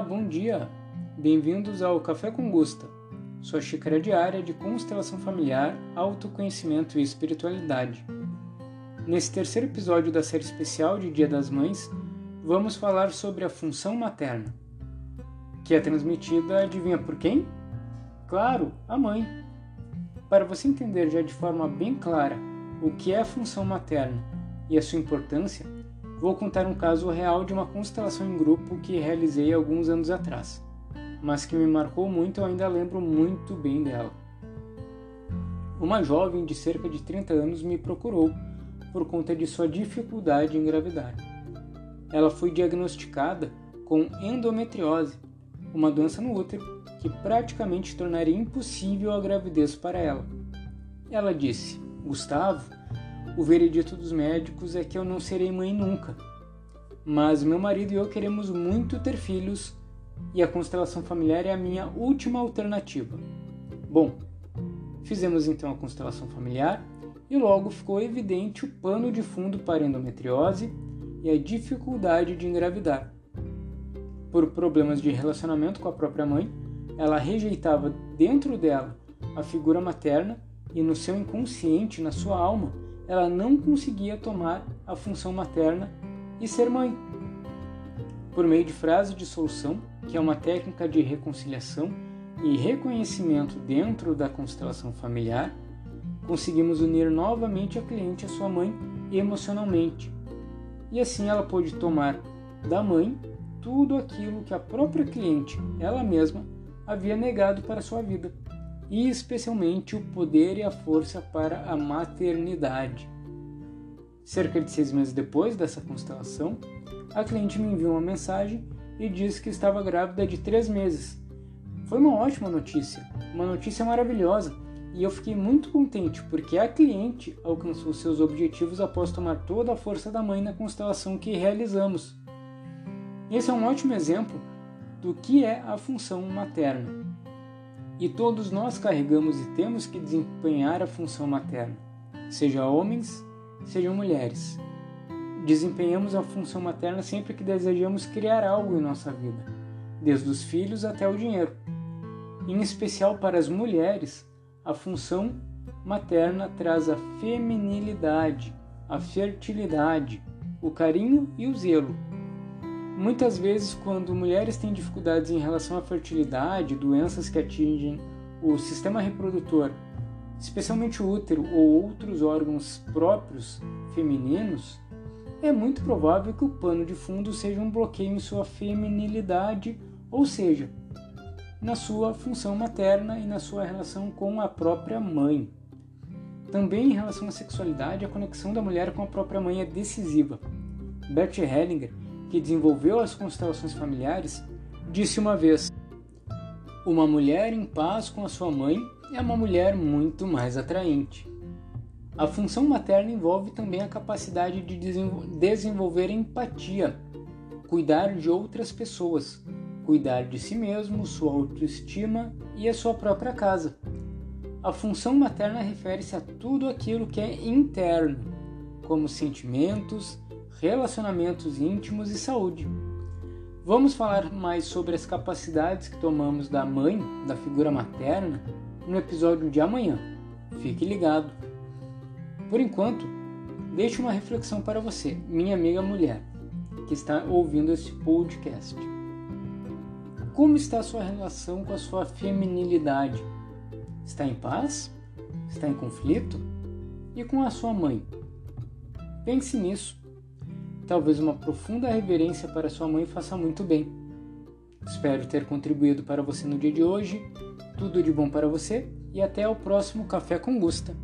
bom dia! Bem-vindos ao Café com Gusta, sua xícara diária de constelação familiar, autoconhecimento e espiritualidade. Nesse terceiro episódio da série especial de Dia das Mães, vamos falar sobre a função materna, que é transmitida, adivinha por quem? Claro, a mãe. Para você entender já de forma bem clara o que é a função materna e a sua importância, vou contar um caso real de uma constelação em grupo que realizei alguns anos atrás, mas que me marcou muito e ainda lembro muito bem dela. Uma jovem de cerca de 30 anos me procurou por conta de sua dificuldade em engravidar. Ela foi diagnosticada com endometriose, uma doença no útero que praticamente tornaria impossível a gravidez para ela. Ela disse: Gustavo, o veredito dos médicos é que eu não serei mãe nunca. Mas meu marido e eu queremos muito ter filhos e a constelação familiar é a minha última alternativa. Bom, fizemos então a constelação familiar e logo ficou evidente o pano de fundo para a endometriose e a dificuldade de engravidar. Por problemas de relacionamento com a própria mãe, ela rejeitava dentro dela a figura materna e no seu inconsciente, na sua alma, ela não conseguia tomar a função materna e ser mãe. Por meio de frase de solução, que é uma técnica de reconciliação e reconhecimento dentro da constelação familiar, conseguimos unir novamente a cliente à sua mãe emocionalmente. E assim ela pôde tomar da mãe tudo aquilo que a própria cliente, ela mesma, havia negado para sua vida e especialmente o poder e a força para a maternidade. Cerca de seis meses depois dessa constelação, a cliente me enviou uma mensagem e disse que estava grávida de três meses. Foi uma ótima notícia, uma notícia maravilhosa, e eu fiquei muito contente porque a cliente alcançou seus objetivos após tomar toda a força da mãe na constelação que realizamos. Esse é um ótimo exemplo do que é a função materna e todos nós carregamos e temos que desempenhar a função materna, seja homens, sejam mulheres. Desempenhamos a função materna sempre que desejamos criar algo em nossa vida, desde os filhos até o dinheiro. Em especial para as mulheres, a função materna traz a feminilidade, a fertilidade, o carinho e o zelo Muitas vezes, quando mulheres têm dificuldades em relação à fertilidade, doenças que atingem o sistema reprodutor, especialmente o útero ou outros órgãos próprios femininos, é muito provável que o pano de fundo seja um bloqueio em sua feminilidade, ou seja, na sua função materna e na sua relação com a própria mãe. Também em relação à sexualidade, a conexão da mulher com a própria mãe é decisiva. Bert Hellinger que desenvolveu as constelações familiares, disse uma vez: Uma mulher em paz com a sua mãe é uma mulher muito mais atraente. A função materna envolve também a capacidade de desenvolver empatia, cuidar de outras pessoas, cuidar de si mesmo, sua autoestima e a sua própria casa. A função materna refere-se a tudo aquilo que é interno, como sentimentos, relacionamentos íntimos e saúde. Vamos falar mais sobre as capacidades que tomamos da mãe, da figura materna, no episódio de amanhã. Fique ligado. Por enquanto, deixe uma reflexão para você, minha amiga mulher, que está ouvindo este podcast. Como está a sua relação com a sua feminilidade? Está em paz? Está em conflito? E com a sua mãe? Pense nisso Talvez uma profunda reverência para sua mãe faça muito bem. Espero ter contribuído para você no dia de hoje. Tudo de bom para você e até o próximo Café com Gusta.